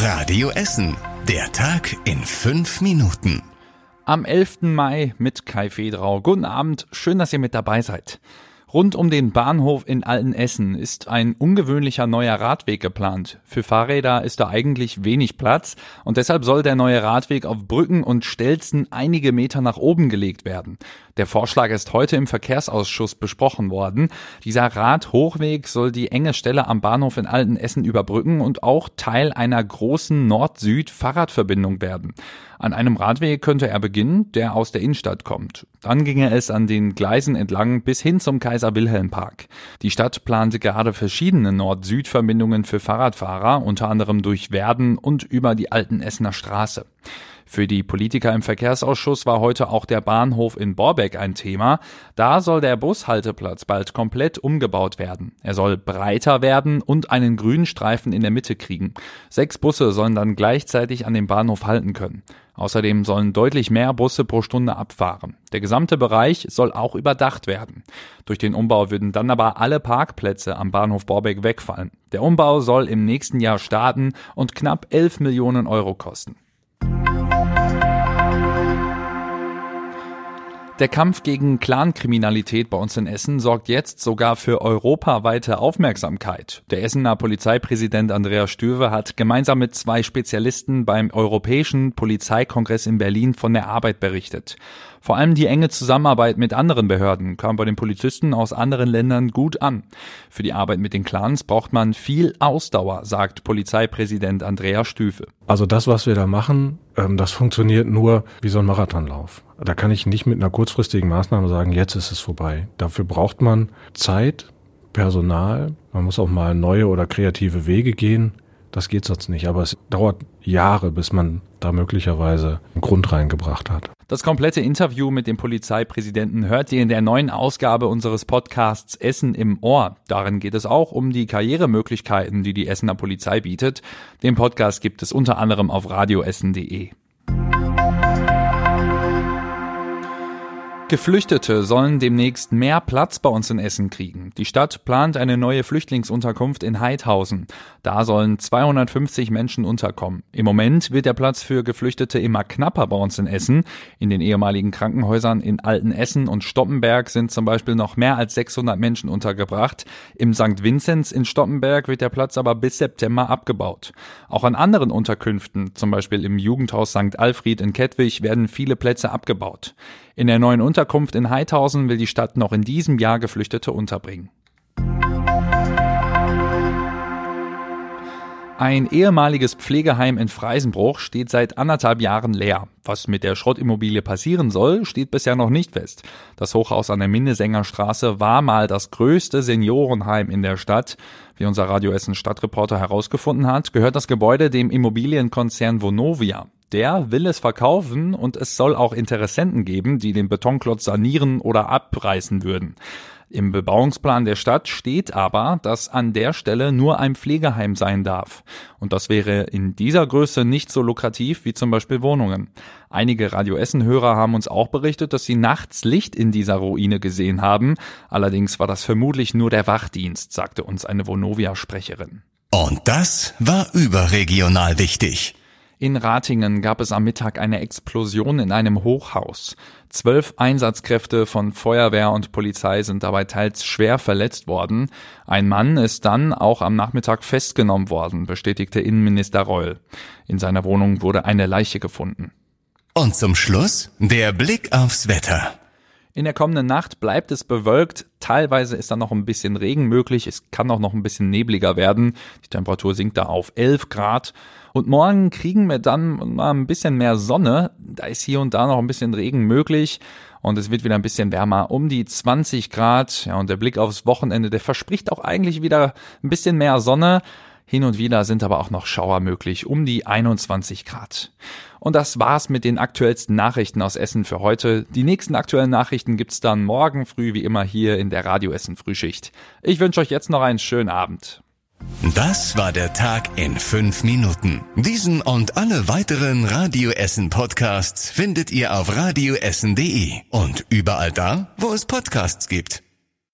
Radio Essen. Der Tag in fünf Minuten. Am 11. Mai mit Kai Fedrau. Guten Abend, schön, dass ihr mit dabei seid. Rund um den Bahnhof in Altenessen ist ein ungewöhnlicher neuer Radweg geplant. Für Fahrräder ist da eigentlich wenig Platz und deshalb soll der neue Radweg auf Brücken und Stelzen einige Meter nach oben gelegt werden. Der Vorschlag ist heute im Verkehrsausschuss besprochen worden. Dieser Radhochweg soll die enge Stelle am Bahnhof in Altenessen überbrücken und auch Teil einer großen Nord-Süd-Fahrradverbindung werden. An einem Radweg könnte er beginnen, der aus der Innenstadt kommt. Dann ginge es an den Gleisen entlang bis hin zum Kaiser Wilhelm Park. Die Stadt plante gerade verschiedene Nord-Süd-Verbindungen für Fahrradfahrer, unter anderem durch Werden und über die Alten Essener Straße. Für die Politiker im Verkehrsausschuss war heute auch der Bahnhof in Borbeck ein Thema. Da soll der Bushalteplatz bald komplett umgebaut werden. Er soll breiter werden und einen grünen Streifen in der Mitte kriegen. Sechs Busse sollen dann gleichzeitig an dem Bahnhof halten können. Außerdem sollen deutlich mehr Busse pro Stunde abfahren. Der gesamte Bereich soll auch überdacht werden. Durch den Umbau würden dann aber alle Parkplätze am Bahnhof Borbeck wegfallen. Der Umbau soll im nächsten Jahr starten und knapp 11 Millionen Euro kosten. Der Kampf gegen Clankriminalität bei uns in Essen sorgt jetzt sogar für europaweite Aufmerksamkeit. Der Essener Polizeipräsident Andreas Stöwe hat gemeinsam mit zwei Spezialisten beim Europäischen Polizeikongress in Berlin von der Arbeit berichtet. Vor allem die enge Zusammenarbeit mit anderen Behörden kam bei den Polizisten aus anderen Ländern gut an. Für die Arbeit mit den Clans braucht man viel Ausdauer, sagt Polizeipräsident Andreas Stüfe. Also das, was wir da machen, ähm, das funktioniert nur wie so ein Marathonlauf. Da kann ich nicht mit einer kurzfristigen Maßnahme sagen, jetzt ist es vorbei. Dafür braucht man Zeit, Personal, man muss auch mal neue oder kreative Wege gehen. Das geht sonst nicht, aber es dauert Jahre, bis man da möglicherweise einen Grund reingebracht hat. Das komplette Interview mit dem Polizeipräsidenten hört ihr in der neuen Ausgabe unseres Podcasts Essen im Ohr. Darin geht es auch um die Karrieremöglichkeiten, die die Essener Polizei bietet. Den Podcast gibt es unter anderem auf radioessen.de. Geflüchtete sollen demnächst mehr Platz bei uns in Essen kriegen. Die Stadt plant eine neue Flüchtlingsunterkunft in Heidhausen. Da sollen 250 Menschen unterkommen. Im Moment wird der Platz für Geflüchtete immer knapper bei uns in Essen. In den ehemaligen Krankenhäusern in Altenessen und Stoppenberg sind zum Beispiel noch mehr als 600 Menschen untergebracht. Im St. Vinzenz in Stoppenberg wird der Platz aber bis September abgebaut. Auch an anderen Unterkünften, zum Beispiel im Jugendhaus St. Alfred in Kettwig, werden viele Plätze abgebaut. In der neuen Unterkunft in Heidhausen will die Stadt noch in diesem Jahr Geflüchtete unterbringen. Ein ehemaliges Pflegeheim in Freisenbruch steht seit anderthalb Jahren leer. Was mit der Schrottimmobilie passieren soll, steht bisher noch nicht fest. Das Hochhaus an der Minnesänger war mal das größte Seniorenheim in der Stadt. Wie unser Radio Essen Stadtreporter herausgefunden hat, gehört das Gebäude dem Immobilienkonzern Vonovia. Der will es verkaufen und es soll auch Interessenten geben, die den Betonklotz sanieren oder abreißen würden. Im Bebauungsplan der Stadt steht aber, dass an der Stelle nur ein Pflegeheim sein darf. Und das wäre in dieser Größe nicht so lukrativ wie zum Beispiel Wohnungen. Einige Radio Essen-Hörer haben uns auch berichtet, dass sie nachts Licht in dieser Ruine gesehen haben. Allerdings war das vermutlich nur der Wachdienst, sagte uns eine Vonovia-Sprecherin. Und das war überregional wichtig. In Ratingen gab es am Mittag eine Explosion in einem Hochhaus. Zwölf Einsatzkräfte von Feuerwehr und Polizei sind dabei teils schwer verletzt worden. Ein Mann ist dann auch am Nachmittag festgenommen worden, bestätigte Innenminister Reul. In seiner Wohnung wurde eine Leiche gefunden. Und zum Schluss der Blick aufs Wetter. In der kommenden Nacht bleibt es bewölkt. Teilweise ist dann noch ein bisschen Regen möglich. Es kann auch noch ein bisschen nebliger werden. Die Temperatur sinkt da auf 11 Grad. Und morgen kriegen wir dann mal ein bisschen mehr Sonne. Da ist hier und da noch ein bisschen Regen möglich. Und es wird wieder ein bisschen wärmer, um die 20 Grad. Ja, und der Blick aufs Wochenende, der verspricht auch eigentlich wieder ein bisschen mehr Sonne. Hin und wieder sind aber auch noch Schauer möglich, um die 21 Grad. Und das war's mit den aktuellsten Nachrichten aus Essen für heute. Die nächsten aktuellen Nachrichten gibt's dann morgen früh wie immer hier in der Radio Essen Frühschicht. Ich wünsche euch jetzt noch einen schönen Abend. Das war der Tag in fünf Minuten. Diesen und alle weiteren Radio Essen Podcasts findet ihr auf radioessen.de und überall da, wo es Podcasts gibt.